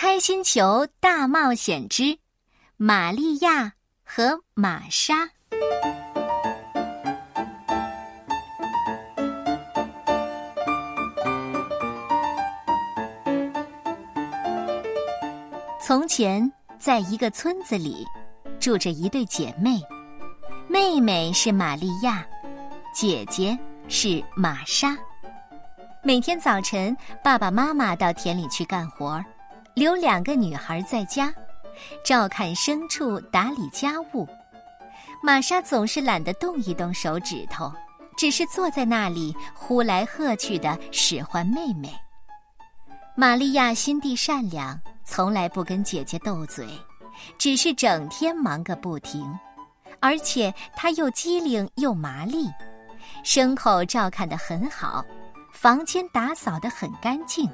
开心球大冒险之玛利亚和玛莎。从前，在一个村子里，住着一对姐妹，妹妹是玛利亚，姐姐是玛莎。每天早晨，爸爸妈妈到田里去干活儿，留两个女孩在家，照看牲畜，打理家务。玛莎总是懒得动一动手指头，只是坐在那里呼来喝去的使唤妹妹。玛利亚心地善良，从来不跟姐姐斗嘴，只是整天忙个不停，而且她又机灵又麻利，牲口照看得很好。房间打扫得很干净，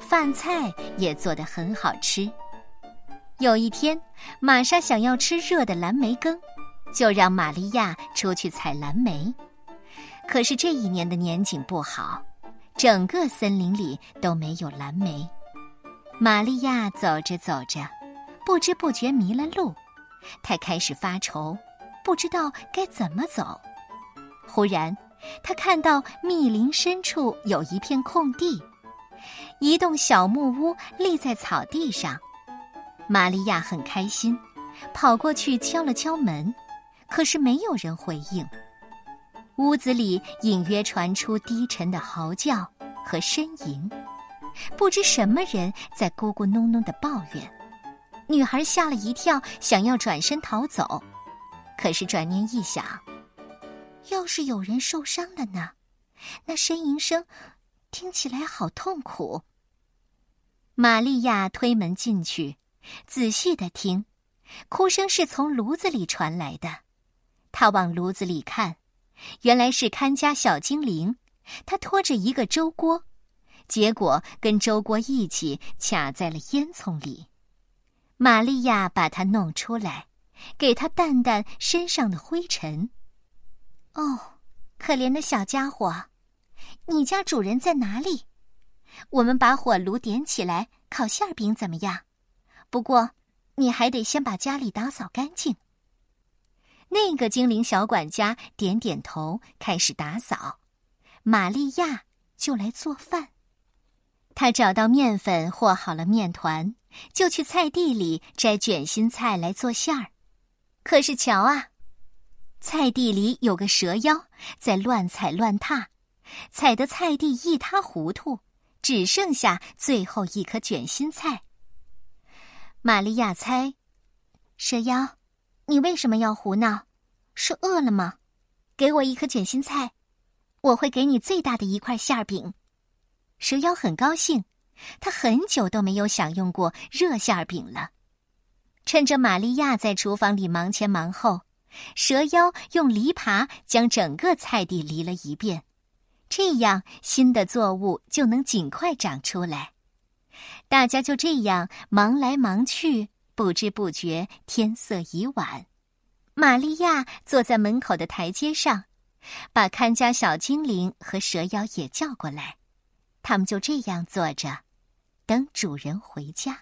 饭菜也做得很好吃。有一天，玛莎想要吃热的蓝莓羹，就让玛利亚出去采蓝莓。可是这一年的年景不好，整个森林里都没有蓝莓。玛利亚走着走着，不知不觉迷了路，她开始发愁，不知道该怎么走。忽然。他看到密林深处有一片空地，一栋小木屋立在草地上。玛利亚很开心，跑过去敲了敲门，可是没有人回应。屋子里隐约传出低沉的嚎叫和呻吟，不知什么人在咕咕哝哝的抱怨。女孩吓了一跳，想要转身逃走，可是转念一想。要是有人受伤了呢？那呻吟声听起来好痛苦。玛利亚推门进去，仔细的听，哭声是从炉子里传来的。她往炉子里看，原来是看家小精灵，他拖着一个粥锅，结果跟粥锅一起卡在了烟囱里。玛利亚把它弄出来，给他掸掸身上的灰尘。哦，可怜的小家伙，你家主人在哪里？我们把火炉点起来烤馅饼怎么样？不过，你还得先把家里打扫干净。那个精灵小管家点点头，开始打扫。玛利亚就来做饭。他找到面粉，和好了面团，就去菜地里摘卷心菜来做馅儿。可是瞧啊！菜地里有个蛇妖在乱踩乱踏，踩得菜地一塌糊涂，只剩下最后一颗卷心菜。玛利亚猜：蛇妖，你为什么要胡闹？是饿了吗？给我一颗卷心菜，我会给你最大的一块馅饼。蛇妖很高兴，他很久都没有享用过热馅饼了。趁着玛利亚在厨房里忙前忙后。蛇妖用犁耙将整个菜地犁了一遍，这样新的作物就能尽快长出来。大家就这样忙来忙去，不知不觉天色已晚。玛利亚坐在门口的台阶上，把看家小精灵和蛇妖也叫过来。他们就这样坐着，等主人回家。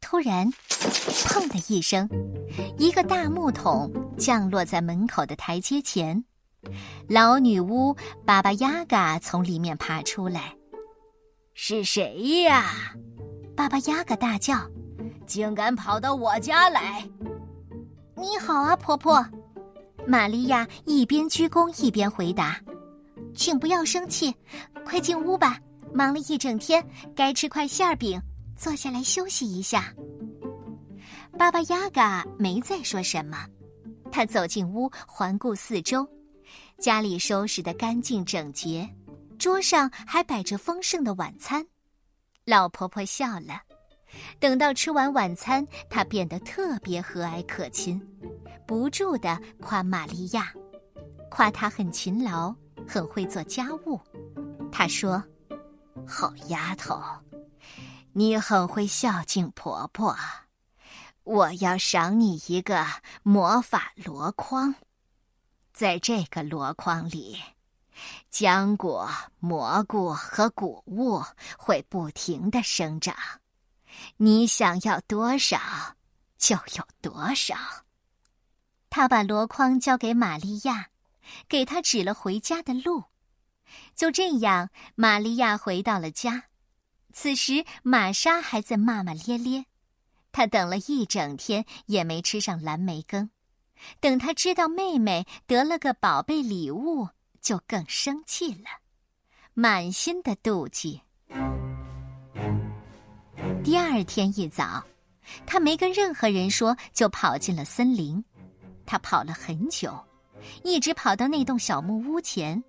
突然，砰的一声，一个大木桶降落在门口的台阶前。老女巫巴巴亚嘎从里面爬出来：“是谁呀？”巴巴亚嘎大叫：“竟敢跑到我家来！”你好啊，婆婆。玛利亚一边鞠躬一边回答：“请不要生气，快进屋吧。忙了一整天，该吃块馅饼。”坐下来休息一下。巴巴亚嘎没再说什么，他走进屋，环顾四周，家里收拾得干净整洁，桌上还摆着丰盛的晚餐。老婆婆笑了。等到吃完晚餐，她变得特别和蔼可亲，不住的夸玛利亚，夸她很勤劳，很会做家务。她说：“好丫头。”你很会孝敬婆婆，我要赏你一个魔法箩筐，在这个箩筐里，浆果、蘑菇和谷物会不停的生长，你想要多少，就有多少。他把箩筐交给玛利亚，给他指了回家的路。就这样，玛利亚回到了家。此时，玛莎还在骂骂咧咧。她等了一整天，也没吃上蓝莓羹。等他知道妹妹得了个宝贝礼物，就更生气了，满心的妒忌。第二天一早，他没跟任何人说，就跑进了森林。他跑了很久，一直跑到那栋小木屋前。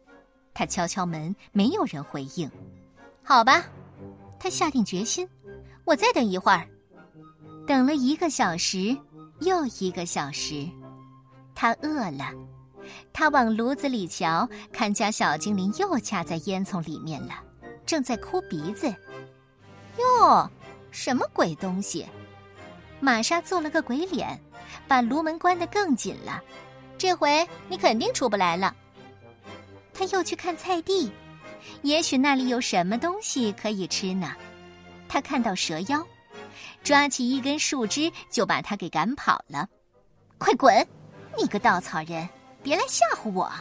他敲敲门，没有人回应。好吧，他下定决心，我再等一会儿。等了一个小时，又一个小时，他饿了。他往炉子里瞧，看家小精灵又卡在烟囱里面了，正在哭鼻子。哟，什么鬼东西？玛莎做了个鬼脸，把炉门关得更紧了。这回你肯定出不来了。他又去看菜地，也许那里有什么东西可以吃呢。他看到蛇妖，抓起一根树枝就把他给赶跑了。快滚！你个稻草人，别来吓唬我。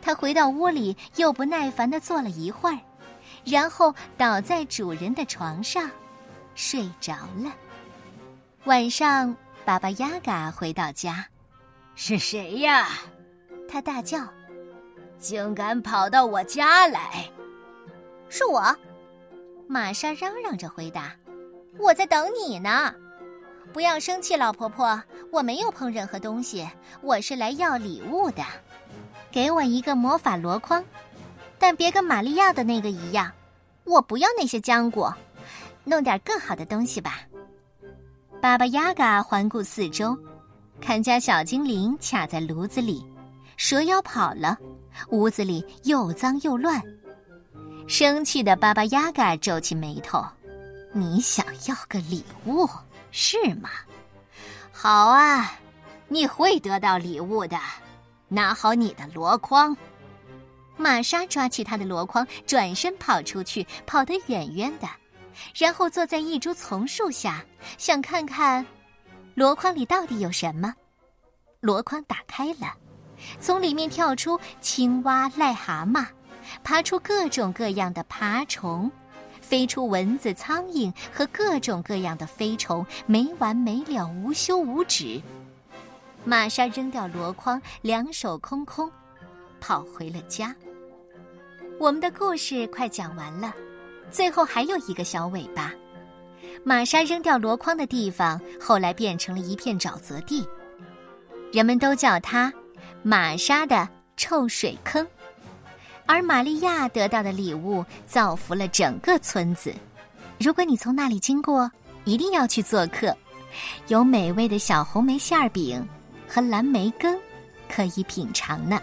他回到屋里，又不耐烦的坐了一会儿，然后倒在主人的床上，睡着了。晚上，巴巴亚嘎回到家，是谁呀？他大叫。竟敢跑到我家来！是我，玛莎嚷嚷着回答：“我在等你呢，不要生气，老婆婆，我没有碰任何东西，我是来要礼物的。给我一个魔法箩筐，但别跟玛利亚的那个一样，我不要那些浆果，弄点更好的东西吧。”巴巴亚嘎环顾四周，看家小精灵卡在炉子里，蛇妖跑了。屋子里又脏又乱，生气的巴巴亚嘎皱起眉头：“你想要个礼物是吗？好啊，你会得到礼物的。拿好你的箩筐。”玛莎抓起他的箩筐，转身跑出去，跑得远远的，然后坐在一株丛树下，想看看箩筐里到底有什么。箩筐打开了。从里面跳出青蛙、癞蛤蟆，爬出各种各样的爬虫，飞出蚊子、苍蝇和各种各样的飞虫，没完没了，无休无止。玛莎扔掉箩筐，两手空空，跑回了家。我们的故事快讲完了，最后还有一个小尾巴。玛莎扔掉箩筐的地方，后来变成了一片沼泽地，人们都叫它。玛莎的臭水坑，而玛利亚得到的礼物造福了整个村子。如果你从那里经过，一定要去做客，有美味的小红梅馅饼和蓝莓羹可以品尝呢。